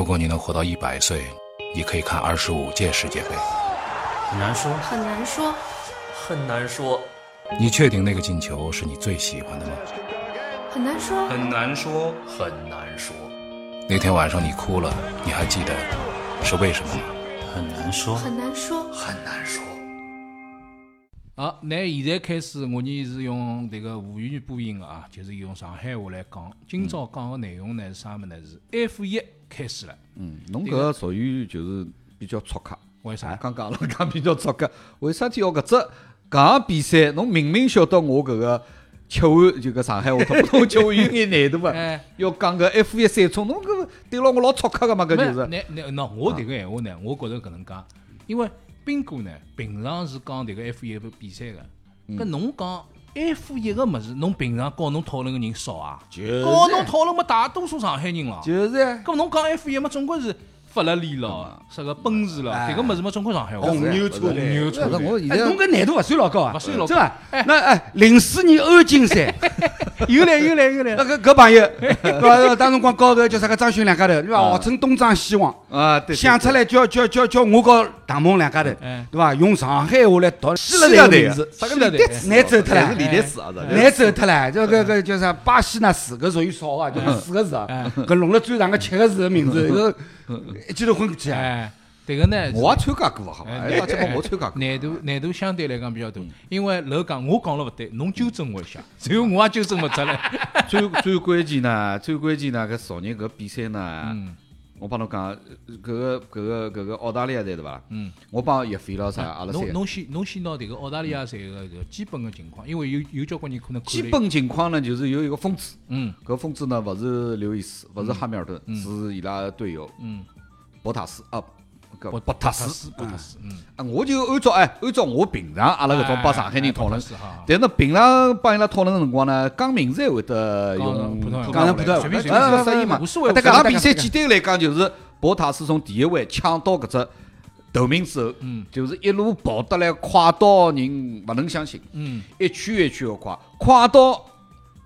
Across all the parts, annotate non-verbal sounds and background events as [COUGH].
如果你能活到一百岁，你可以看二十五届世界杯。很难说，很难说，很难说，你确定那个进球是你最喜欢的吗？很难说，很难说，很难说，那天晚上你哭了，你还记得是为什么吗？很难说，很难说。很难说。好，那现在开始，我呢是用这个沪语播音的啊，就是用上海话来讲。今朝讲的内容呢是啥么呢？是 F 一开始了，嗯，侬搿个属于就是比较粗刻。为啥？刚刚了讲比较粗刻，为啥体要搿只搿场比赛？侬明明晓得我搿个吃完就搿上海话，他不吃完有眼难度啊 [LAUGHS] 哎。要讲搿 F 一赛冲，侬搿对牢我老粗刻个嘛，搿就是。那那那我迭个闲话呢，我觉着搿能介，因为斌哥呢平常是讲迭个 F 一个比赛个，嗯搿侬讲 F 一个么子，侬平常跟侬讨论个人少啊？就是告侬讨论么大多数上海人了。就是呀。搿侬讲 F 一么，总归是法拉利了，啥个奔驰咯，哎迭个么子么，总归上海话。红牛车红牛车哎，侬在搿难度勿算老高啊，勿算老高是吧哎？那哎，零四年欧锦赛，[LAUGHS] [LAUGHS] 有来有来有来那。个搿朋友，[LAUGHS] 对伐？当辰光高头叫啥个张勋两家头，对伐？号称东张西望，啊，对，想出来叫叫叫叫我和唐梦两家头，哎对伐？用上海话来读希希腊队啊腊队名字，啥个希腊队难走脱了难走脱了，这个个叫啥？巴西那四个属于少啊，就是四个字啊，搿弄了最长个七个字的名字，搿一记头混过去啊！哎，迭个呢，我也参加过，好伐？哎哎，大节目我参加过。难度难度相对来讲比较大，因为楼讲我讲了勿对，侬纠正我一下，然后我也纠正勿出来。[LAUGHS] 最最关键呢，最关键呢，搿昨日搿比赛呢，嗯我帮侬讲，呃搿个搿个搿个澳大利亚队对伐？嗯，我帮叶飞老啥阿拉。侬侬先侬先拿迭个澳大利亚队个搿个基本个情况，因为有有交关人可能基本情况呢，就是有一个疯子，嗯搿疯子呢勿是刘易斯，勿是哈密尔顿，是伊拉队友嗯，博塔斯啊，搿博博塔斯斯。博塔斯，嗯，啊，我就按照哎，按照我平常阿拉搿种帮上海人讨论但是平常帮伊拉讨论个辰光呢，讲名字还会得讲用讲成普通话，随便随哎便。适意嘛。无所谓但搿场比赛简单来讲就是博塔斯从第一位抢到搿只头名之后，嗯。就是一路跑得来快到人勿能相信，嗯。一圈一圈个快，快到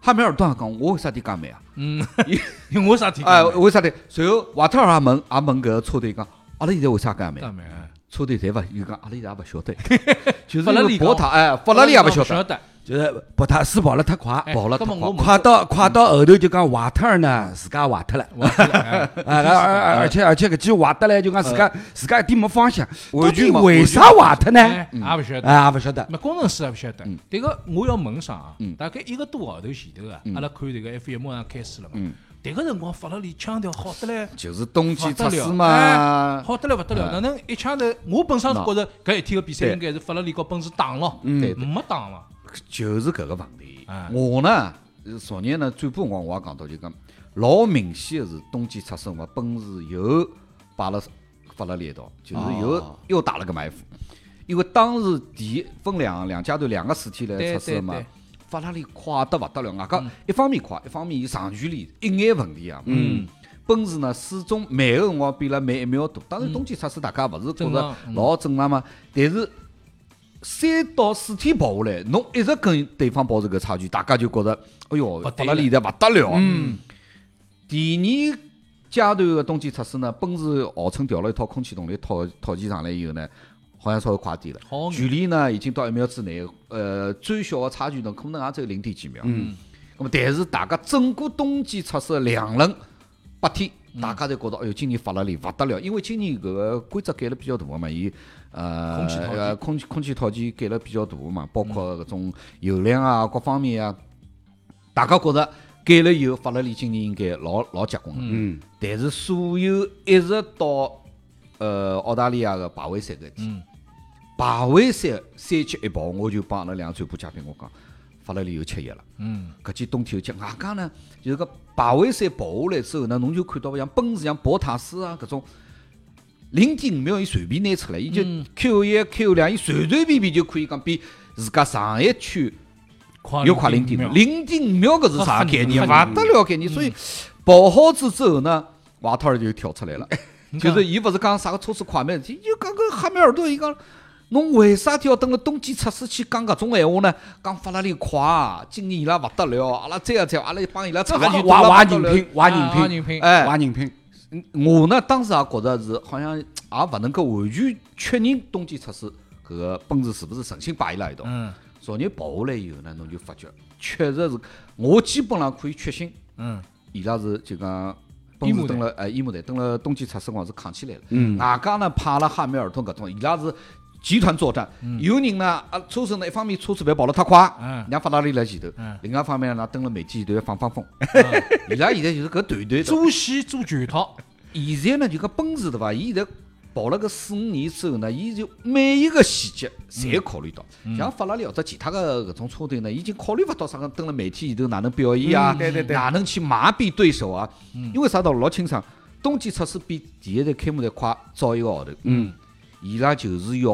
哈密尔顿也讲我为啥体介慢啊？嗯，[LAUGHS] 因为我啥体哎，为啥体？随后瓦特尔也问也问搿个车队讲，阿拉现在为啥介慢？干嘛？车队侪勿，伊讲阿拉现在也勿晓得，[LAUGHS] 就是因为博塔哎，法拉利也勿晓得，就是博塔斯跑了太快，哎跑了太快快到快到后头就讲瓦特尔呢，自家瓦特了。啊，[LAUGHS] 而而而且而且搿记坏得来，就讲自家自家一点没方向，到完全为啥瓦特呢？哎也勿晓得。啊，也勿晓得。那工程师也勿晓得，迭个我要问上啊嗯，大概一个多号头前头啊，阿拉看迭个 F 一马上开始了嘛。嗯，迭个辰光法拉利腔调好得来，就是冬季测试嘛哎，好得来勿得了。哎哪能一枪头？我本身是觉着搿一天个比赛应该是法拉利和奔驰打咯，对对没打嘛。就是搿个问题哎。我呢，呃昨日呢，转播辰光我也讲到，就讲老明显个是冬季测试嘛，奔驰又摆了法拉利一道，就是又哦又打了个埋伏。因为当时第一分两两阶段两个事体来测试嘛对对对，法拉利快得勿得了，外加一方面快，一方面伊长距离一眼问题啊。嗯，奔驰呢始终慢个辰光比拉慢一秒多。当然冬季测试大家勿是觉着老正常嘛，但是三到四天跑下来，侬一直跟对方保持搿差距，大家就觉着，哎哟，法拉利现在勿得了。嗯，第二阶段个冬季测试呢，奔驰号称调了一套空气动力套套件上来以后呢，好像稍微快点了，距离呢已经到一秒之内，呃，最小的差距呢可能也只有零点几秒。嗯，那么但是大家整个冬季测试的两轮八天，嗯。大家侪觉得，哎哟，今年法拉利勿得了，因为今年搿个规则改了比较大个嘛，伊呃空气呃空气空气套件改了比较大个嘛，包括搿种油量啊各方面啊，大家觉着改了以后，法拉利今年应该老老结棍了。嗯，但是所有一直到呃澳大利亚个排位赛搿天，嗯排位赛三七一跑，我就帮阿拉两个转播嘉宾我讲，法拉利又吃药了。嗯，搿记冬天又吃，外加呢，就是搿排位赛跑下来之后呢，侬就看到像奔驰、像博塔斯啊搿种，零点五秒伊随便拿出来，伊就嗯 Q 一、Q 两，伊随随便便就可以讲比自家上一圈快又快零点秒五，零点五秒搿是啥概念？很勿得了概念。所以跑好子之后呢，瓦特尔就跳出来了，就是伊勿是讲啥个车子快慢就讲个哈密尔顿，伊讲。侬为啥体要等了冬季测试去讲搿种闲话呢？讲法拉利快，今年伊拉勿得了，阿拉再啊再，阿拉帮伊拉差距挖挖多了勿得了人品，挖人品，品哎挖人品。我呢当时也觉着是好像也勿能够完全确认冬季测试搿个奔驰是勿是诚心摆伊拉一道。嗯昨日跑下来以后呢，侬就发觉确实是，我基本上可以确信，嗯伊拉是就讲奔伊姆登了哎伊姆队登了冬季测试光是扛起来了。嗯外加呢派了哈密尔顿搿种，伊拉是集团作战。有人呢啊车手呢一方面车子不要跑得太快，嗯让法拉利来前头嗯；另外一方面呢登了媒体前头放放风。[LAUGHS] [LAUGHS] 伊拉现在就是搿团队的。做戏做全套，现在呢就讲奔驰对伐？伊现在跑了个四五年之后呢，伊就每一个细节侪考虑到。像法拉利或者其他个搿种车队呢，已经考虑勿到啥个登了媒体前头哪能表现啊，哪能去麻痹对手啊？因为啥道理老清爽，冬季测试比第一站开幕赛快早一个号头。嗯，伊拉就是要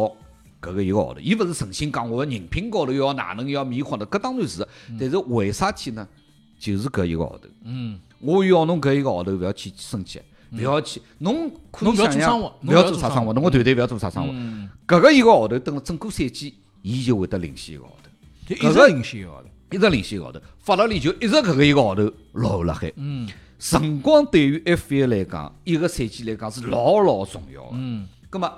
搿个一个号头，伊勿是诚心讲我人品高头要哪能要迷惑的，搿当然是。但是为啥体呢？就是搿一个号头。嗯我要侬搿一个号头勿要去升级，勿要去，侬可以侬勿要想象做生活勿要做啥生活，侬个团队勿要做啥生活。嗯，搿个一个号头，等了整个赛季，伊就会得领先一个号头，就一直领先一个号头，一直领先一个号头。法拉利就一直搿个一个号头落后辣海。嗯辰光对于 F1 来讲，一个赛季来讲是老老重要的。嗯葛么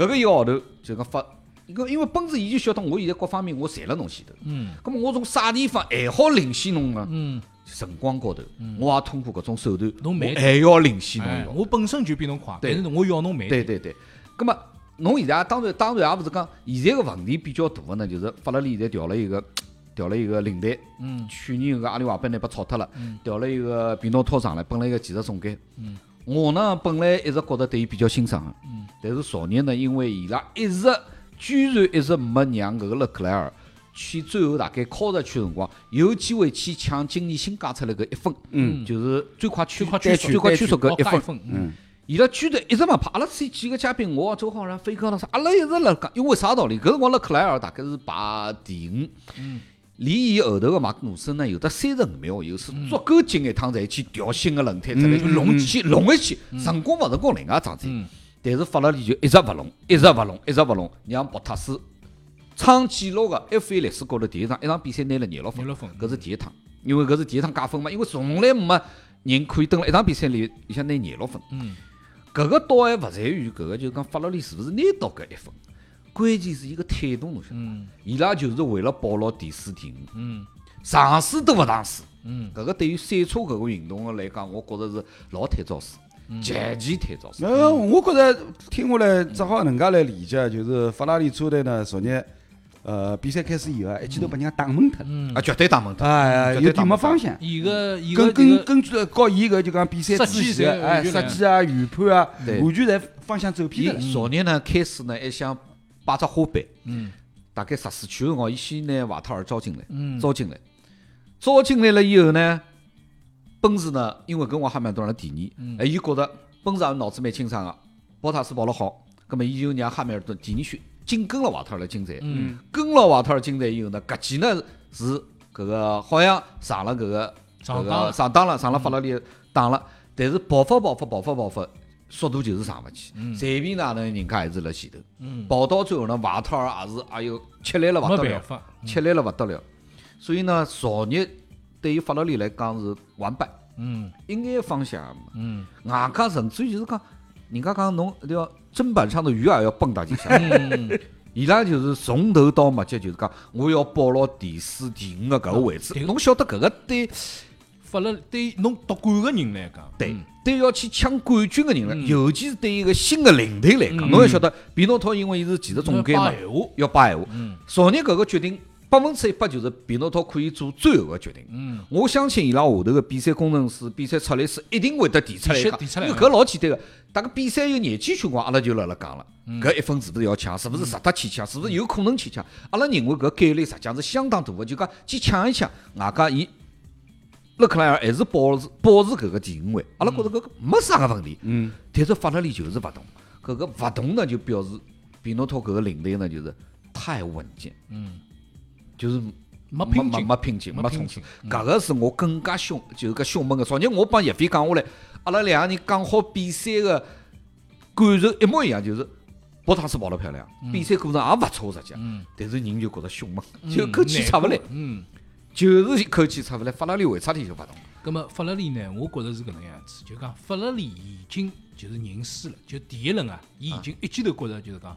搿个一个号头就讲发，因为因为奔驰伊就晓得我现在各方面我赚了侬前头，嗯。咁么我从啥地方还好领先侬呢？嗯，辰光高头，我也通过搿种手段，侬慢我还要领先侬我本身就比侬快，对。但是我要侬慢，对对对，葛么侬现在当然当然也勿是讲现在个问题比较大个呢，就是法拉利现在调了一个 [TSK] 调了一个领队，嗯。去年个阿里瓦贝呢被炒脱了，调了一个皮诺托上来，本来一个技术总监。嗯我呢本来一直觉得对伊比较欣赏个，嗯但是昨日呢，因为伊拉一直居然一直没让搿个勒克莱尔去最后大概靠着区辰光，有机会去抢今年新加出来搿一分，嗯。就是最快曲最快最曲速快曲速搿一分。嗯。伊拉居然一直没拍，阿拉这几个嘉宾，我周浩然、飞哥了啥，阿拉一直辣讲，因为啥道理？搿辰光勒克莱尔大概是排第五，嗯离伊后头个马克努森呢有得三十五秒，有是足够进一趟才去调新个轮胎出来，就弄去弄一去，成功勿成功另外一桩事但是法拉利就一直勿弄，一直勿弄，一直勿弄，让博塔斯创纪录个 F1 历史高头第一场一场比赛拿了廿六分搿是第一趟，因为搿是第一趟加分嘛，因为从来没人可以登了一场比赛里里向拿廿六分。嗯。搿个倒还勿在于搿个，就是讲法拉利是勿是拿到搿一分，关键是一个态度，侬晓得伐？嗯。伊拉就是为了保牢第四、第五，嗯。上市都勿尝试。嗯。搿个对于赛车搿个运动来讲，我觉着是老太早死，嗯。极其太早死。呃，我觉着听下来只好能介来理解，就是法拉利车队呢，昨日呃比赛开始以后啊，一记头把人家打懵脱了，嗯。啊，，绝对打懵脱，哎，有点绝对打没方向。伊个伊个根这个根根据了告伊搿就讲比赛设计之前侪的哎设计啊、预判啊，对。完全侪方向走偏了。昨日呢开始呢还想摆只花瓣，嗯。大概十四圈辰光，伊先拿瓦特尔招进来，嗯。招进来，招进来了以后呢，奔驰呢，因为搿辰光汉密尔顿了第嗯。二，哎，伊觉着奔驰也脑子蛮清爽个，博塔斯跑了好，葛么伊就让汉密尔顿第二圈紧跟了瓦特尔来进站，嗯。跟了瓦特尔进站以后呢，搿记呢是搿个好像上了搿个上当了。上当了，上了法拉利当了，但是跑发跑发跑发跑法，速度就是上勿去，随便哪能人家还是辣前头，嗯，跑到最后呢，瓦特尔也是哎哟吃力了勿得了，吃力了勿得了，所以呢，昨日对于法拉利来讲是完败，嗯。一眼方向也没。嗯。外加甚至于就是讲，人家讲侬对伐？砧板上的鱼也要蹦跶几下，嗯。伊拉就是从头到末节就是讲，我要保牢第四、第五个搿个位置。侬晓得搿个对法了对侬夺冠个人来讲，对嗯对要去抢冠军个人来，嗯尤其是对一个新的领队来讲，嗯侬要晓得，皮诺托因为伊是技术总监嘛要摆闲话。嗯昨日搿个决定百分之一百就是皮诺托可以做最后个决定。嗯我相信伊拉下头个比赛工程师、比赛策略师一定会得提出来讲，提提出来因为搿老简单个。大概比赛有廿几圈光，阿拉就辣辣讲了，搿一分是不是要抢？是不是值得去抢？是不是有可能去抢？阿拉认为搿概率实际上是相当大个，就讲去抢一抢，外加伊勒克莱尔还是保持保持搿个第五位，阿拉觉着搿个没啥个问题。嗯，但是法拉利就是勿同，搿个勿同呢，就表示皮诺托搿个领队呢就是太稳健，嗯，就是没没拼劲没拼劲，没冲刺劲。搿个是我更加凶，就是搿凶猛个。昨日我帮叶飞讲下来，阿拉两个人讲好比赛个感受一模一样，就是博塔斯跑得漂亮，比赛过程也勿错实际，嗯，但是人就觉着凶猛，就口气出勿来，嗯，就是一口气出勿来。法拉利为啥体就勿动？葛么法拉利呢？我觉着是搿能样子，就讲法拉利已经就是认输了，就第一轮啊，伊已经一记头觉着就是讲，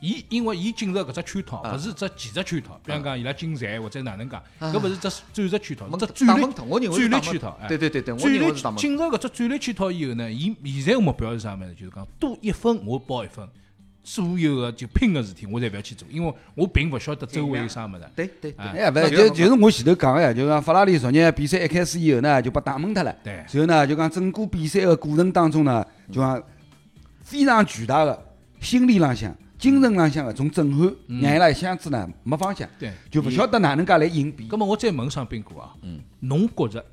伊因为伊进入搿只圈套，勿是只技术圈套，比方讲伊拉竞赛或者哪能讲，搿勿是只战术圈套，蒙只战略战略圈套，哎对对对对，我战略。进入搿只战略圈套以后呢，伊现在个目标是啥物事？就是讲多一分我包一分，所有个就拼个事体我侪勿要去做，因为我并勿晓得周围有啥物事。对对对，哎，勿是，就就是我前头讲个呀，就讲法拉利昨日比赛一开始以后呢，就把打懵脱了。对。然后呢，就讲整个比赛个过程当中呢，就讲非常巨大个心理浪向、精神浪向个种震撼，让伊拉一下子呢没方向，对。就勿晓得哪能介来应变。葛么我再问上宾哥啊，嗯。侬觉着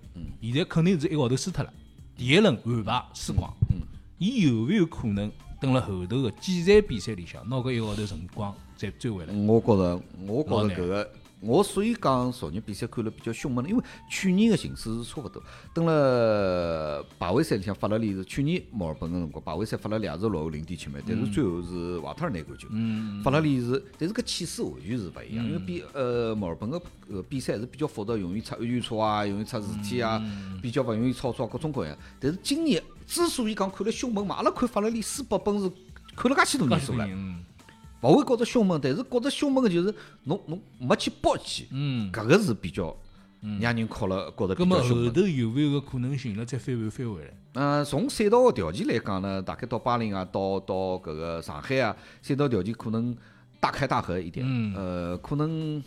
现在肯定是一个号头输脱了，第一轮完牌输光，嗯。伊有没有可能等了后头个几站比赛里向拿搿一个号头辰光再追回来？我觉着，我觉着搿个，我所以讲昨日比赛看了比较凶猛，因为去年个形势是差勿多。等了排位赛里向，法拉利是去年墨尔本个辰光，排位赛法拉利也是落后零点七秒，但是最后是瓦特尔拿冠军。嗯法拉利是，但是搿气势完全是勿一样，因为比呃墨尔本个呃比赛是比较复杂，容易出安全车啊，容易出事体啊，比较勿容易操作啊，各种各样。但是今年之所以讲看了凶猛嘛，阿拉看法拉利输拨本是看了介许多年数了。嗯勿会觉着凶猛，但是觉着凶猛个就是侬侬没去搏击，嗯，搿个是比较让人靠了觉着比较凶猛。头有没有个可能性了再翻盘翻回来？呃，从赛道个条件来讲呢，大概到巴林啊，到到搿个上海啊，赛道条件可能大开大合一点。嗯呃，可能，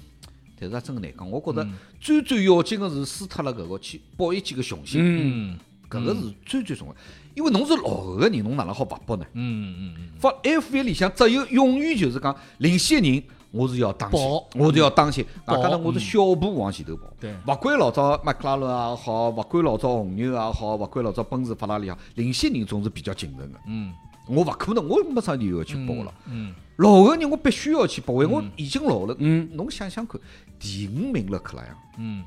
但是也真个难讲。我觉着最最要紧个是输脱了搿个去搏一记个雄心，嗯搿个是最最重要。因为侬是落后个人，侬哪能好勿搏呢？嗯嗯嗯，发 F 一里向只有永远就是讲领先个人，我是要当心，我是要当先。跑外加呢，我是小步往前头跑。对勿管老早麦克拉伦也好，勿管老早红牛也好，勿管老早奔驰、法拉利也好，领先人总是比较谨慎个。嗯我勿可能，我没啥理由要去搏了。嗯，落后个人我必须要去搏，因为我已经落后了。嗯，侬想想看，第五名了克莱昂。嗯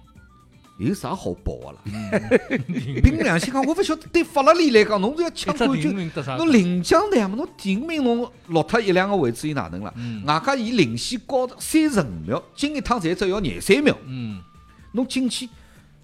有啥好报的啦？[LAUGHS] 凭良心讲，我勿晓得对法拉利来讲，侬是要抢 [LAUGHS] 冠军？侬领奖台嘛，侬第五名侬落脱一两个位置，伊哪能啦？嗯外加伊领先高三十五秒，进一趟才只要廿三秒，嗯，侬进去。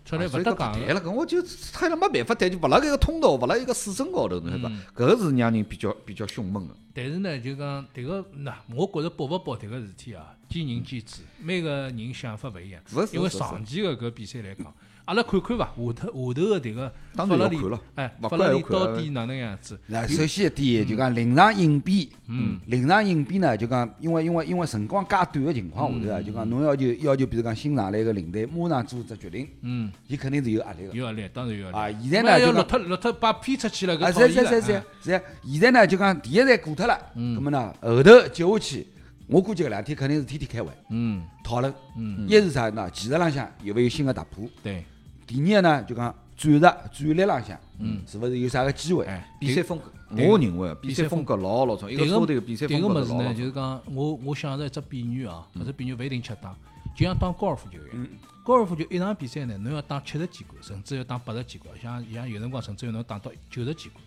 出来勿得讲个。讲谈了，搿我就他了没办法但，就勿辣搿个通道，勿辣一个水深高头，侬晓得伐？嗯搿个是让人比较比较凶猛个。但是呢，就讲迭个，那我觉着搏勿搏迭个事体啊，见仁见智，每个人想法勿一样因为长期个搿比赛来讲，阿拉看看伐，下头下头个迭个当法拉利然要看了，哎，勿法拉利看到底哪能样子？那首先一点就讲临场应变，嗯，临场应变呢，就讲因为因为因为辰光介短个情况下头啊，就讲侬要求要求，比如讲新上来个领队马上做只决定，嗯，伊肯定是有压力个。有压力，当然有压啊，力。现在呢就讲落脱落脱，把批出去了，啊，搿讨是是厌了是是哎是，现在呢就讲第一站过脱了，嗯咁么呢后头接下去，我估计搿两天肯定是天天开会嗯讨论。嗯，一是啥呢？技术浪向有没有新的突破？对，第二个呢就讲战术战略浪向，嗯，是勿是有啥个机会？哎，比赛风格，对我认为比比赛赛风格老老重，一个迭车队个比赛风迭个物事呢。就是讲，我我想着一只比喻啊，搿只比喻勿一定恰当，就像打高尔夫球一样。高尔夫球一场比赛呢，侬要打七十几杆，甚至要打八十几杆，像像有辰光甚至要侬打到九十几杆。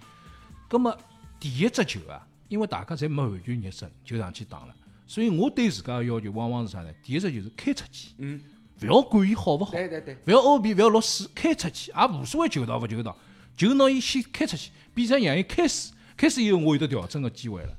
葛么第一只球啊，因为大家侪没完全热身，就上去打了。所以我对自家个要求往往是啥呢？第一只就是开出去，嗯，勿要管伊好勿好，对对对，勿要 O B，勿要落水，开出去也无所谓球道勿球道，就拿伊先开出去，比赛让伊开始，开始以后我有得调整个机会了。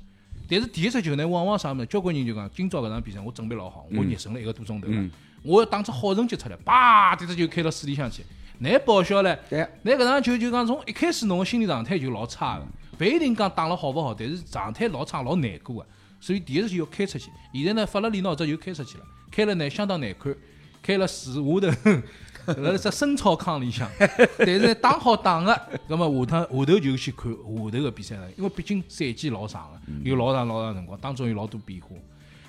但是第一只球呢，往往啥物事？交关人就讲，今朝搿场比赛我准备老好，我热身了一个多钟头了，我要打出好成绩出来，叭，迭只球开到水里向去。难报销唻，对那搿场球就讲从一开始侬个心理状态就老差个，勿一定讲打了好勿好，但是状态老差老难过个，所以第一只球要开出去。现在呢，法拉利拿只球开出去了，开了呢相当难看，开了树下头，[LAUGHS] 辣辣只深草坑里向，[LAUGHS] 但是呢打好打个，那么下趟下头就去看下头个比赛了，因为毕竟赛季老长个，有老长老长辰光，当中有老多变化。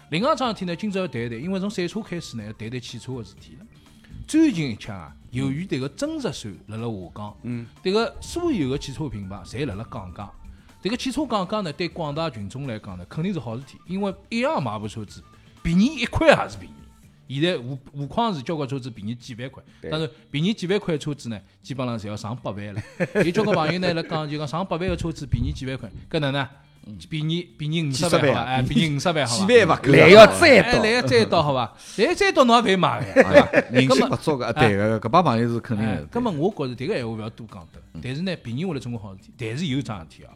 另外一桩事体呢，今朝要谈一谈，因为从赛车开始呢，要谈谈汽车个事体了。最近一枪啊，由于迭个增值税辣辣下降，嗯，迭个所有个汽车品牌侪辣辣降价。迭个汽车降价呢，对广大群众来讲呢，肯定是好事体，因为一样买部车子，便宜一块也是便宜。现在何何况是交关车子便宜几万块，但是便宜几万块的车子呢，基本上侪要上百万了。有交关朋友呢辣讲，就讲上百万个车子便宜几万块，搿能呢？便宜便宜五十万万好伐？哎，便宜五十万好伐？几万勿够啊，来要再来要再刀好伐？来再刀侬也勿会买个，对伐？哎人性勿足个，对个，搿帮朋友是肯定的。哎葛末我觉着迭个闲话勿要多讲得，但是呢，便宜下来总归好事体，但是有桩事体啊，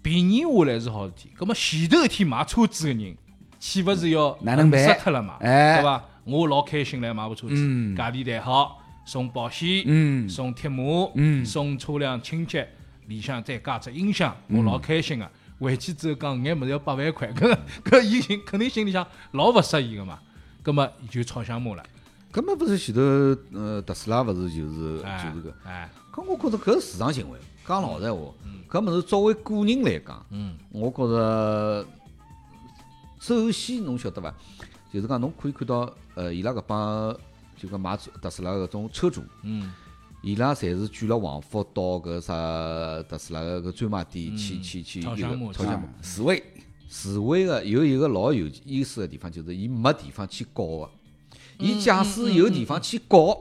便宜下来是好事体，葛末前头一天买车子个人，岂勿是要哪能办死脱了嘛？哎对伐？我老开心来买部车子，嗯价钿谈好，送保险，嗯送贴膜，嗯送车辆清洁，里向再加只音响，我老开心个。回去之后讲搿眼物事要八万块，搿搿伊心肯定心里向老勿适意个嘛。葛末就吵相骂了，搿么勿是前头呃特斯拉勿是就是哎就是搿，哎，搿我觉着搿是市场行为。讲老实闲话，搿物事作为个人来讲，嗯我觉着首先侬晓得伐？就是讲侬可以看到呃伊拉搿帮就讲买特斯拉搿种车主，嗯伊拉侪是卷了王福到搿啥特斯拉个搿专卖店去去去一个炒项目。示威，示威个有一个老有意思个地方，就是伊没地方去告个。伊假使有地方去告，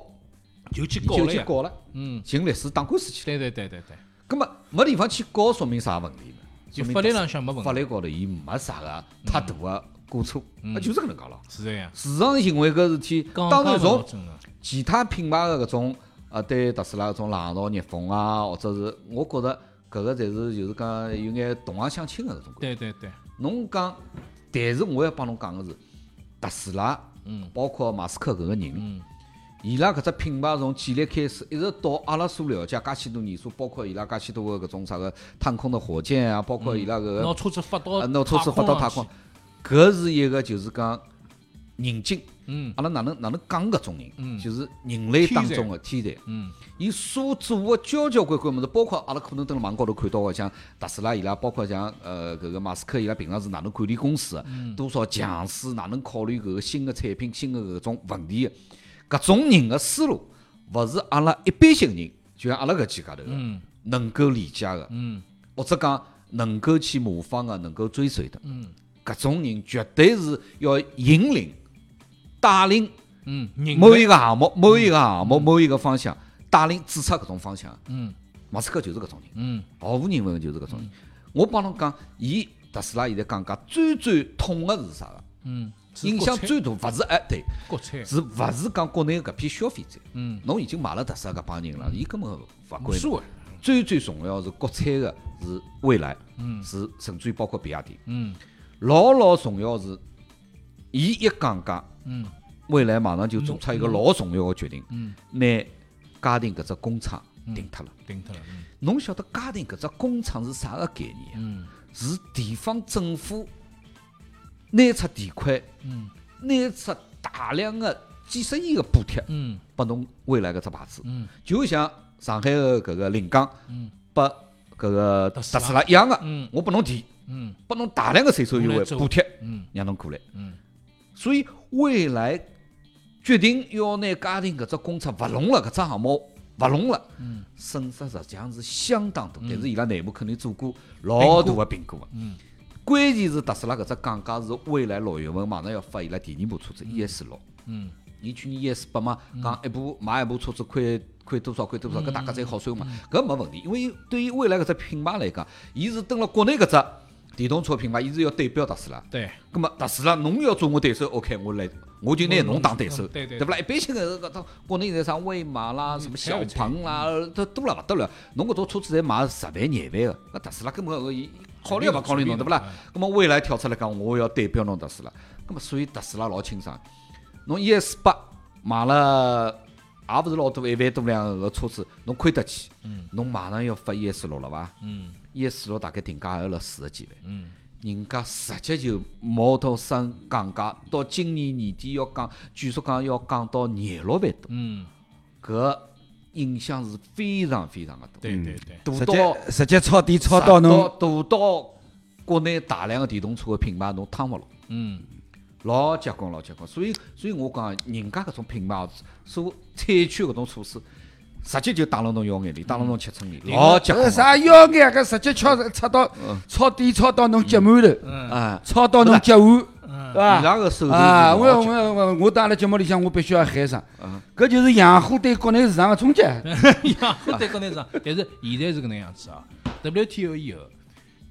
就去伊就搞了呀。去告了，嗯，寻律师打官司去了。对对对对对，葛么没地方去告，说明啥问题呢？就法律浪向没问题，法律高头伊没啥个太大个过错，嗯。那就是搿能介咯。是这样。市场行为搿事体，当然从，其他品牌个搿种呃对特斯拉搿种冷嘲热讽啊，或者是我觉着搿个才是就是讲有眼同行相亲个搿种感觉。对对对，侬讲，但是我要帮侬讲个是，特斯拉，嗯。包括马斯克搿个人，嗯伊拉搿只品牌从建立开始，一直到阿拉所了解介许多年数，包括伊拉介许多个搿种啥个探空的火箭啊，包括伊拉搿个拿车子发到呃，拿车子发到太空，搿是一个就是讲人精。嗯。阿拉哪能哪能讲搿种人，嗯。就是人类当中的天才。嗯。伊所做个交交关关物事，包括阿拉可能蹲辣网高头看到个，像特斯拉伊拉，包括像呃搿个马斯克伊拉平常是哪能管理公司嗯，多少强势，哪能考虑搿个新的产品、新的搿种问题。的，搿种人的思路，勿是阿拉一般性人，就像阿拉搿几家头能够理解的，嗯。或者讲能够去模仿的，能够追随的，嗯。搿种人绝对是要引领、带领。嗯，某一个项目、某一个项目、某一个方向，带领指出搿种方向。嗯。马斯克就是搿种人，嗯。毫无疑问就是搿种人。我帮侬讲，伊特斯拉现在讲讲最最痛个是啥个？嗯，是影响最大，勿是哎对，国产，是勿是讲国内搿批消费者？嗯，侬已经买了特斯拉搿帮人了，伊根本勿无管。所谓，最最重要是国产的是未来，嗯是甚至于包括比亚迪。嗯老老重要是，伊一降价，嗯未来马上就做出一个老重要的决定，嗯，拿嘉定搿只工厂停脱了。停脱了，嗯侬晓得嘉定搿只工厂是啥个概念啊？嗯是地方政府拿出地块，嗯。拿出大量的几十亿个补贴，嗯。拨侬未来搿只牌子，嗯。就像上海个搿个临港嗯。拨搿个特特斯拉一样个，嗯。我拨侬提，嗯。拨侬大量的税收优惠补贴，嗯。让侬过来。嗯。所以未来决定要拿嘉定搿只工厂勿弄了，搿只项目勿弄了，嗯。损失实际上是相当大。但是伊拉内部肯定做过老大的评估个。嗯关键是特斯拉搿只降价是未来六月份马上要发伊拉第二部车子 ES 六。嗯伊去年 ES 八嘛，讲一部买一部车子亏亏多少亏多少，搿大家侪好算嘛，搿没问题。因为对于未来搿只品牌来讲，伊是登了国内搿只电动车品牌，伊是要对标特斯拉。对，咁么特斯拉侬要做我对手，OK，我来，我就拿侬当对手，嗯对对对不啦？一般性个搿种国内现在啥威马啦、什么小鹏啦，都多了勿得了。侬搿种车子侪卖十万、廿万个，搿特斯拉根本搿伊考虑也勿考虑侬，对不啦？咁么未来跳出来讲，我要对标侬特斯拉，咁么所以特斯拉老清爽。侬 ES 八买了。也勿是老多一万多辆个车子，侬亏得起？侬马上要发 ES 六了伐嗯？ES 六大概定价也要辣四十几万。嗯人家直接就 Model 三降价，到今年年底要降，据说讲要降到廿六万多，嗯，搿影响是非常非常的大，对对对，直大到接直接超低超到侬。大到国内大量的电动车的品牌侬趟勿牢，嗯。老结棍老结棍。所以所以我讲，人家搿种品牌所采取搿种措施，直接就打了侬腰眼里，打了侬七寸里，老结棍。啥腰眼搿直接敲插到抄底抄到侬脚满头，嗯。啊，超到侬脚腕，嗯对伐？伊拉个手段啊，我是老结我我我到阿拉节目里向，我必须要喊声嗯，搿就是洋货对国内市场的冲击。洋货，对国内市场，[LAUGHS] 但是现在是搿能样子啊。WTO 以后，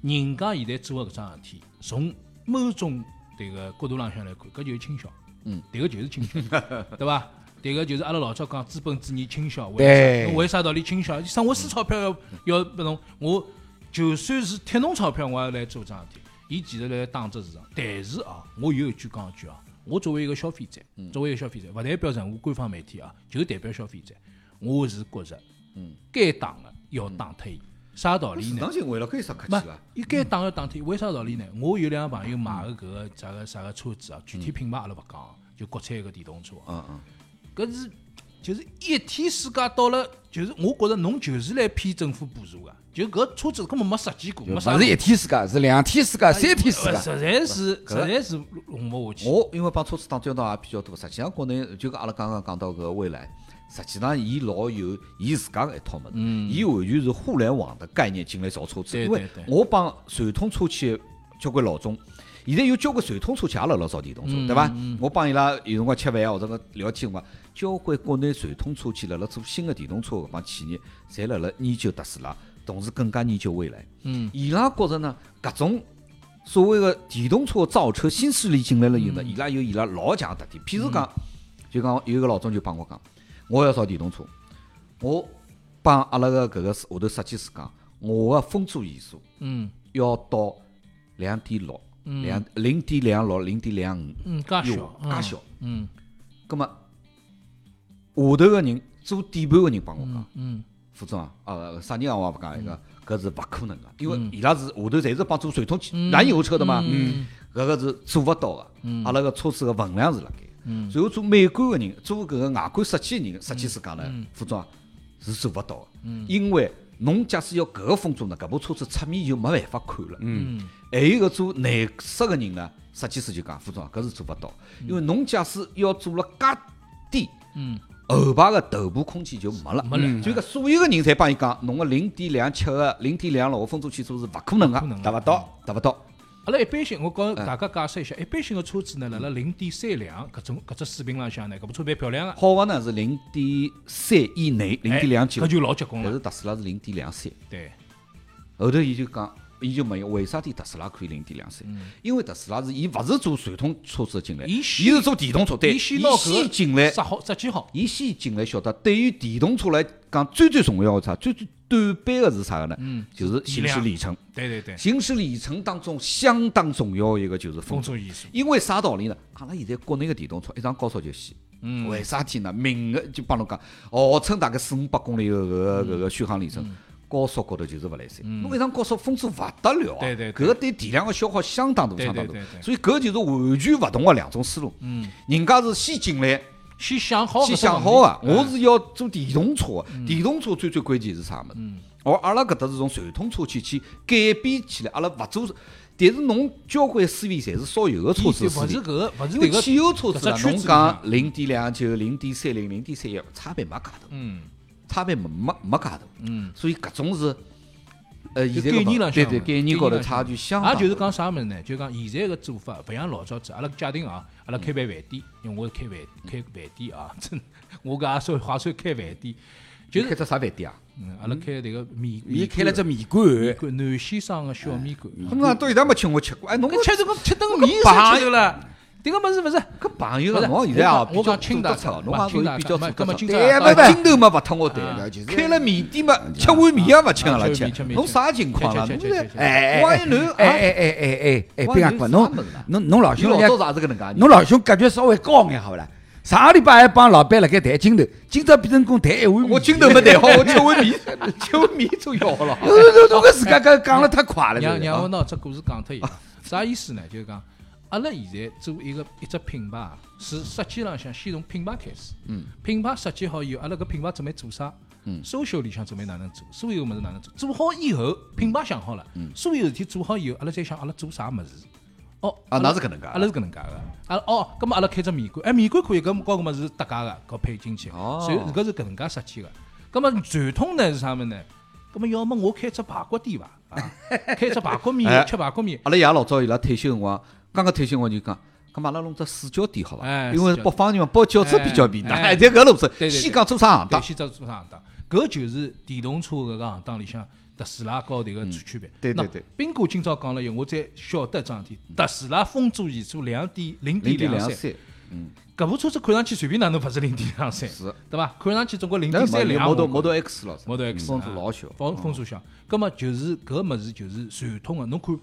人家现在做个搿桩事体，从某种迭个角度浪向来看，搿就是倾销。嗯，迭个就是倾销，[LAUGHS] 对伐？迭个就是阿拉老早讲资本主义倾销，为啥？为啥道理倾销？生活输钞票要要拨侬，我就算是贴侬钞票，我也来做桩事体。伊其实来打折市场，但是啊，我有一句讲一句啊，我作为一个消费者，作为一个消费者，勿代表任何官方媒体啊，就代表消费者，我是觉着，嗯，该打个要打脱伊，啥道理呢？市场行为了，可以啥客气伊该打要打脱，为啥道理呢？我有两个朋友买个搿个啥个啥个车子啊，具体品牌阿拉勿讲，就国产个电动车啊，嗯嗯，搿是就是一天世界到了，就是我觉着侬就是来骗政府补助个，就搿车子根本没设计过，没啥勿是一天世界，是两天世界、三天世界。呃实在是实在是弄勿下去。我因为帮车子打交道也比较多，实际上国内就跟阿拉刚刚讲到搿蔚来，实际上伊老有伊自家个一套物事，伊完全是互联网的概念进来造车子。对因为我帮传统车企的交关老总，现在有交关传统车企也辣辣造电动车，对伐？我帮伊拉有辰光吃饭啊或者个聊天辰光，交关国内传统车企辣辣做新的电动车搿帮企业，侪辣辣研究特斯拉，同时更加研究未来。嗯，伊拉觉着呢，搿种所谓的电动车造车新势力进来了以后呢，伊拉有伊拉老强的特点。譬如讲，就讲有一个老总就帮我讲，我要造电动车，我帮阿拉个搿个下头设计师讲，我个风阻系数嗯。要到两点六，两零点两六、零点两五，嗯，介小哟，介小。嗯。葛么下头个人做底盘个人帮我讲。嗯副总啊，呃，啥人啊，我也勿讲一个，搿是勿可能个，因为伊拉是下头侪是帮做传统汽燃油车的嘛，嗯。搿个是做勿到个。阿拉个车子个分量是辣盖。嗯。然后做美观个人，做搿个外观设计个人，设计师讲呢，副总啊是做勿到个，因为侬假使要搿个风阻呢，搿部车子侧面就没办法看了。嗯。还有一个做内饰个人呢，设计师就讲，副总啊，搿是做勿到，因为侬假使要做了介低，嗯后排个头部空间就没了，没了。所以讲所有个人侪帮伊讲，侬个零点两七个、零点两六个风阻系数是勿可能个达勿到，达勿到。阿拉一般性，我告大家解释一下，一般性个车子呢，辣辣零点三两搿种搿只水平浪向呢，搿部车蛮漂亮个，好个呢是零点三以内，零点两九。搿，就老结棍了。但是特斯拉是零点两三。对，后头伊就讲，伊就问伊为啥体特斯拉可以零点两三？因为特斯拉是伊勿是做传统车子进来，伊是做电动车，对，伊伊先进来，设好设计好，伊先进来晓得，对于电动车来讲，最最重要的啥？最最短板的是啥个呢？嗯就是行驶里程。对对对，行驶里程当中相当重要的一个就是风阻。系数，因为啥道理呢？阿拉现在国内的电动车一上高速就死。嗯为啥体呢？明个就帮侬讲，号称大概四五百公里的搿个搿个续航里程，高速高头就是勿来三。侬一上高速风阻勿得了搿个对电量个消耗相当大，相当大所以搿就是完全勿同个两种思路。嗯，人家是先进来。先想好先想好。啊，嗯。我是要做电动车的，电动车最最关键是啥物事？而阿拉搿搭是从传统车企去改变起来，阿拉勿做，但是侬交关思维侪是烧油个车子思维。勿是搿个，勿是汽油车子侬讲零点两九、零点三零、零点三一，差别没介大，嗯差别没没没介大。嗯，所以搿种是，呃，现在概念浪向对对概念高头差距相当大。也就是讲啥物事呢？就讲现在个做法勿像老早子，阿拉假定啊，阿拉开饭饭店，因为我是开饭开饭店啊，真 [LAUGHS] 我搿也算划算开饭店，就是开只啥饭店啊？嗯，阿拉开迭个米伊开了只米米馆，南先生个小面馆。侬讲到现在没请我吃过，哎，侬搿吃这个吃顿米爸啥吃头了？迭个物事？勿是。搿朋友啊，不是侬现在啊，我讲我讲比较清大做得出，侬嘛讲清大嘛比较做得出搿么今朝对啊。啊，镜头嘛勿脱我啊对，开了面店嘛，吃碗面也勿请阿拉吃侬啥情况啦？侬在吃吃吃吃吃哎歪男哎哎哎哎哎哎，别讲侬侬侬老你兄老早是搿能介，侬老兄格局稍微高眼好勿啦？上个礼拜还帮老板辣盖谈镜头，今朝变成功谈一碗米。我镜头没谈好，[LAUGHS] 我吃碗面，吃碗面就要了。侬侬侬搿自家搿讲了太快了，让这个让我拿只故事讲脱伊，啥意思呢？就是讲，阿拉现在做一个一只品牌啊，是设计浪向先从品牌开始。嗯。品牌设计好以后，阿拉搿品牌准备做啥？嗯。social 里向准备哪能做？所有物事哪能做？做好以后，品牌想好了。嗯。所有事体做好以后，阿拉再想阿拉做啥物事？哦。啊阿拉那是搿能介阿拉是搿能介个。阿拉哦，葛末阿拉开只面馆，哎，面馆可以，搿么高个物事搭界个，搞配进去。哦所以搿是搿能介设计个。葛末传统呢是啥物事呢？葛末要么我开只排骨店伐？啊，开只排骨 [LAUGHS] 哎面，吃排骨面。阿拉爷老早伊拉退休辰光，刚刚退休我就讲。咁嘛，阿拉弄只水饺店好伐？哎因为北方人嘛，包饺子比较便当。哎哎，在搿路子，对对先讲做啥行对，当？先讲做啥行当？搿就是电动车搿个行当里向特斯拉和迭个区别。对对对斌哥今朝讲了以后，我才晓得一桩事体，特斯拉风阻系数两点零零点两三，点两三，搿部车子看上去随便哪能勿是零点两三，是对伐？看上去总归零那点三两。Model Model X 了，Model X 风阻老小，风风阻小。葛么就是搿物事就是传统个，侬看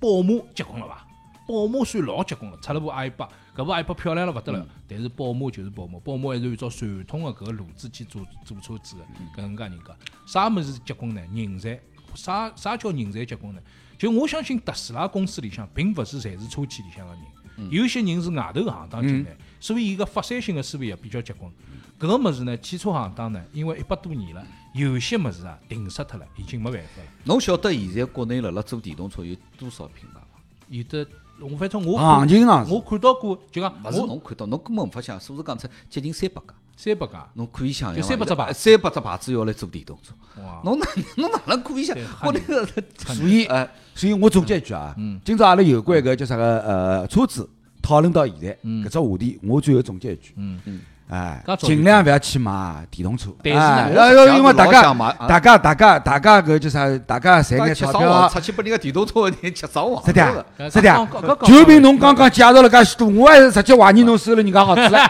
宝马结棍了伐？宝马算老结棍了，出了部 i 八，搿部 i 八漂亮了勿得了。但是宝马就是宝马，宝马还是按照传统的搿个路子去做做车子的，搿能介人家。啥物事结棍呢？人才。啥啥叫人才结棍呢？就我相信特斯拉公司里向并勿是侪是车企里向个人，有些人是外头行当进来，所以伊个发散性个思维也比较结棍。搿个物事呢，汽车行当呢，因为一百多年了，有些物事啊停死脱了，已经没办法了。侬晓得现在国内辣辣做电动车有多少品牌伐？有的，我反正我行情上我看到过，就讲勿是侬看到，侬根本无法想，数字讲出接近三百家，三百家，侬可以想象就300只牌。三百只牌子要来做电动车，哇，侬哪侬哪能可以想对？国内个所以哎，所以我总结一句啊，嗯。今朝阿拉有关搿叫啥个呃车子讨论到现在搿只话题，我最后总结一句，嗯。嗯哎尽量勿要去买电动车，但是呢哎我要因为大家大家大家大家搿叫啥，大家赚眼钞票出去拨人家电动车的人吃上网，是的是的就凭侬刚刚介绍了介许多，我还是直接怀疑侬收了人家好处了，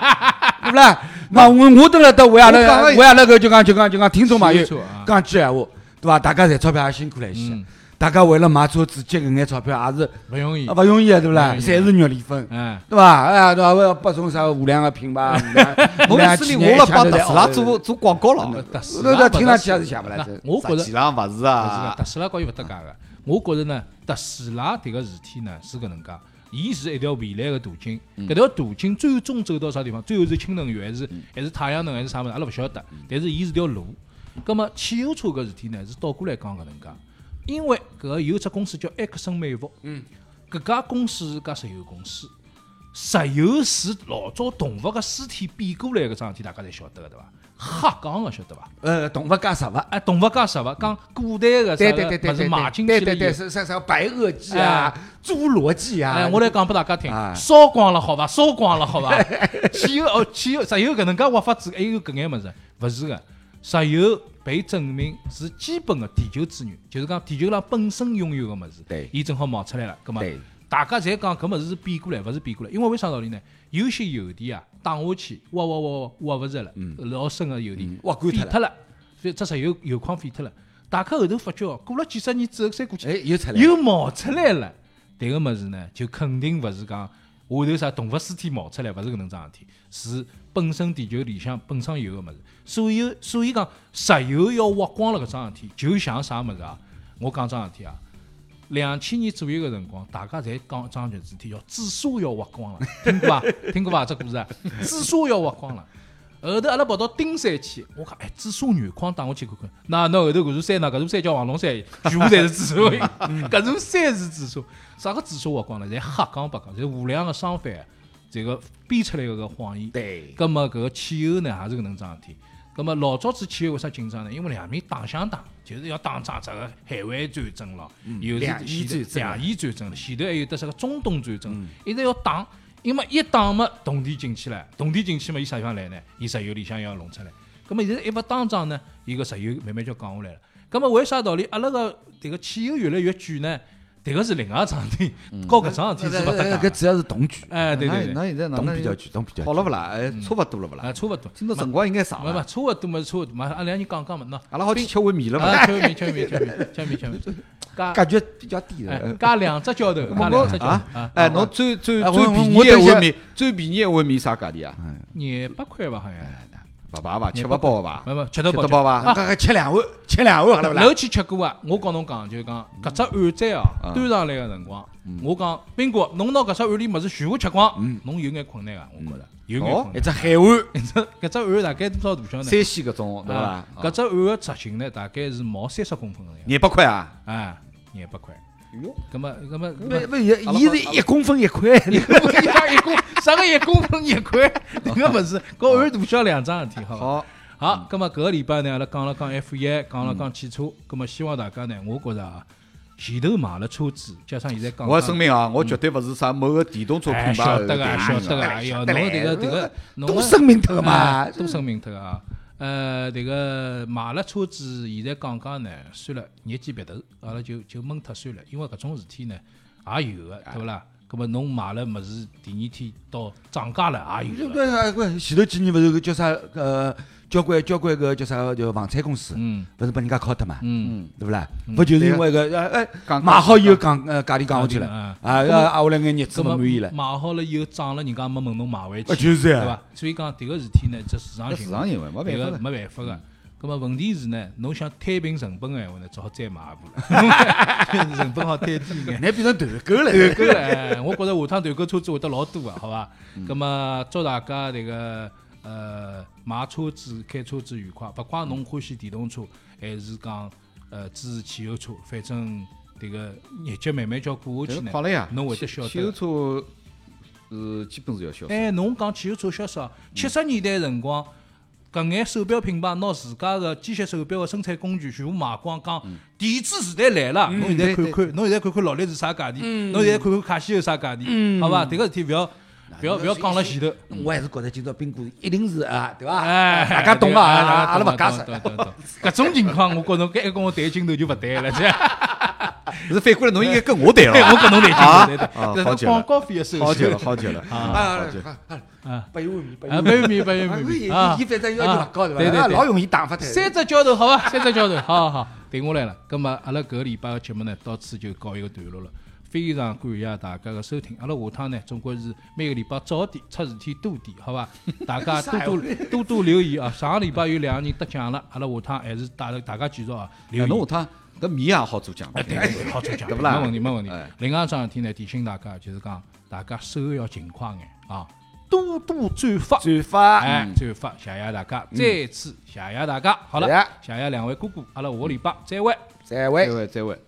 对不啦？那我我蹲辣搭为阿拉为阿拉搿就讲就讲就讲听众朋友讲句闲话，对伐？大家赚钞票也辛苦了一些嗯，大家为了买车子积搿眼钞票也是勿容易啊，勿容易的，[LAUGHS] 对？勿容易侪是肉里分，哎，对伐？哎，对伐？为了拨种啥无良个品牌，无良无良意思里企业我辣帮特斯拉做做广告了，特斯拉听上去也是像不来。我觉着实际上勿是啊特，斯拉高伊勿搭界个。我觉着呢，特斯拉迭个事体呢是搿能介，伊是一条未来个途径。搿条途径最终走到啥地方？最后是氢能源，还是还是太阳能，还是啥物事？阿拉勿晓得。但是伊是条路。葛末汽油车搿事体呢是倒过来讲搿能介，因为搿个有只公司叫埃克森美孚，嗯，搿家公司是家石油公司。石油是老早动物个尸体变过来搿桩事体，大家侪晓得个对伐？瞎讲个晓得伐？呃，动物加食物。哎，动物加食物，讲古代个啥对个对对对对对对对，去了以后，是啥啥白垩纪啊，侏罗纪啊。哎，我来讲拨大家听哎，烧光了好伐？[LAUGHS] 烧光了好伐？汽油哦，汽油石油搿能介挖法子，还有搿眼物事，勿是个。石油被证明是基本的地球资源，就是讲地球上本身拥有个物事，对伊正好冒出来了，葛末大家侪讲搿物事是变过来，勿是变过来，因为为啥道理呢？有些油田啊，打下去挖挖挖挖挖勿着了，老深个油田嗯挖干脱了所以这石油油矿废脱了。大家后头发觉哦，过了几十年之后再过去，哎，又出来了。又冒出来了。迭个物事呢，就肯定勿是讲下头啥动物尸体冒出来，勿是搿能桩事体，是本身地球里向本身有个物事。所以，所以讲石油要挖光了搿桩事体，就像啥物事啊？我讲桩事体啊，两千年左右个辰光，大家侪讲桩事体，叫紫砂要挖光了，听过伐？[LAUGHS] 听过伐？只故事，紫砂要挖光了。后头阿拉跑到丁山去，我讲哎，紫砂原矿打下去看看，那那后头搿座山呢？搿座山叫黄龙山，全部侪是紫砂，搿座山是紫砂，啥个紫砂挖光了？侪瞎讲八讲，侪无良个商贩这个编出来个搿谎言。对，葛么搿个汽油呢，也是搿能桩事体。葛么老早子汽油为啥紧张呢？因为两面打相打，就是要打仗这个海湾战争了，又是两伊战争啊两伊战争了，前头还有得啥个中东战争，一直要打。因为一打嘛，铜地进去了，铜地进去嘛，伊啥地方来呢？伊石油里向要弄出来。那么现在一勿打仗呢，伊个石油慢慢就降下来了。那么为啥道理？阿拉个迭个汽油越来越贵呢？迭个是另外一桩事体，和搿桩事体是勿搭界的。搿主要是同居，哎，对对对，那现在同比较句，同比较。好了勿啦？哎，差勿多了勿啊，啦？差勿多。今朝辰光应该长没没，了，差勿多嘛，差勿多嘛，阿拉两人讲讲嘛，喏。阿拉好去吃碗面了啊，伐？吃米吃米吃面吃面吃米，[LAUGHS] 加感觉比较低哎的。加两只浇头，[LAUGHS] 加两只浇头哎，侬最最最便宜一碗面，最便宜一碗面啥价钿啊？廿八块吧，好像。勿排伐？吃勿饱伐？没没，吃得饱。吃得饱伐？啊搿个吃两碗，吃两碗好了勿啦？楼去吃过啊，我告侬讲，就是讲搿只碗仔哦，啊端上来个辰光，我讲斌哥，侬拿搿只碗里物事全部吃光，侬有眼困难个，我觉着有眼一只海碗，一只。搿只碗大概多少大小呢？山西搿种对伐啊？搿只碗个直径呢，大概是毛三十公分个样，廿八块啊？哎，廿八块。哟，葛么，葛么，不不，伊伊是一公分 [LAUGHS] 一块，一公一公啥个一公分一块？迭个勿是，搿碗大小两桩事体，好伐？好，好，葛么搿个礼拜呢，阿拉讲了讲 F 一，讲了讲汽车，葛么希望大家呢，我觉着啊，前头买了车子，加上现在讲，我要声明啊，我绝对勿是啥某个电动车哎，品牌晓得个，晓得个，哎哟，侬迭个迭个，侬声明脱个嘛哎。都声明脱个啊。呃，迭个买了车子，现在讲讲呢，算了，捏记别头，阿拉就就闷脱算了，因为搿种事体呢也有个，对勿啦？葛末侬买了物事，第二天到涨价了也有前头几年勿是个叫啥呃，交关交关个叫啥叫房产公司，嗯勿是拨人家敲脱嘛，嗯，对勿啦？勿就是因为搿呃哎讲买好以后降呃价钿降下去了，嗯啊啊啊下来眼日子勿满意了，买好了以后涨了，人家没问侬买回去，啊就是呀对伐？所以讲迭个事体呢，这市场搿行为市场行为没迭个办法的。没办法个。葛末问题是呢，侬想摊平成本个闲话呢，只好再买一部了，成本好摊低眼。那变成团购了，团购了，哎我觉着下趟团购车子会得老多个，好伐？嗯葛么祝大家迭个呃买车子、开车子愉快，勿怪侬欢喜电动车，还是讲呃支持汽油车，反正迭个日脚慢慢叫过下去呢快，了呀，侬会得晓得汽油。车是基本是要销售。哎，侬讲汽油车销售，七十年代辰光，搿眼手表品牌拿自家个机械手表个生产工具全部卖光，讲电子时代来了。侬现在看看，侬现在看看劳力士啥价钿，侬现在看看卡西欧啥价钿，好伐？迭个事体勿要勿要不要讲了前头。我还是觉得今朝冰果一定是啊，对伐？哎，大家懂啊，阿阿拉勿解释。搿种情况，我觉着该跟我谈镜头就勿对了，这样。[LAUGHS] 是反过来，侬应该跟我谈对，了。[LAUGHS] 我跟侬谈啊镜头，对啊对。好广告费要收好久了，好久了，[LAUGHS] 啊，啊好极了。啊八元米，八啊，元不用米，不用啊，米伊啊伊。反正要求勿高对伐？对对老容易打发脱。三只交头，好伐？三只交头，好好好，定下来了。咁么，阿拉搿个礼拜个节目呢，到此就告一个段落了。非常感谢大家个收听。阿拉下趟呢，总归是每个礼拜早点，出事体多点，好伐？[LAUGHS] 大家多多 [LAUGHS] 多多留意啊！上个礼拜有两个人得奖了，阿拉下趟还是大大家继续啊侬。下趟搿米也好做奖哎，对好做奖，对不啦没问题，没问题哎。另外一桩事体呢，提醒大家就是讲，大家手要勤快眼啊，多多转发。转发，哎，转发，谢谢大家，再次谢谢大家。好了，谢谢两位哥哥，阿拉下个礼拜再会。再会再。会，再会。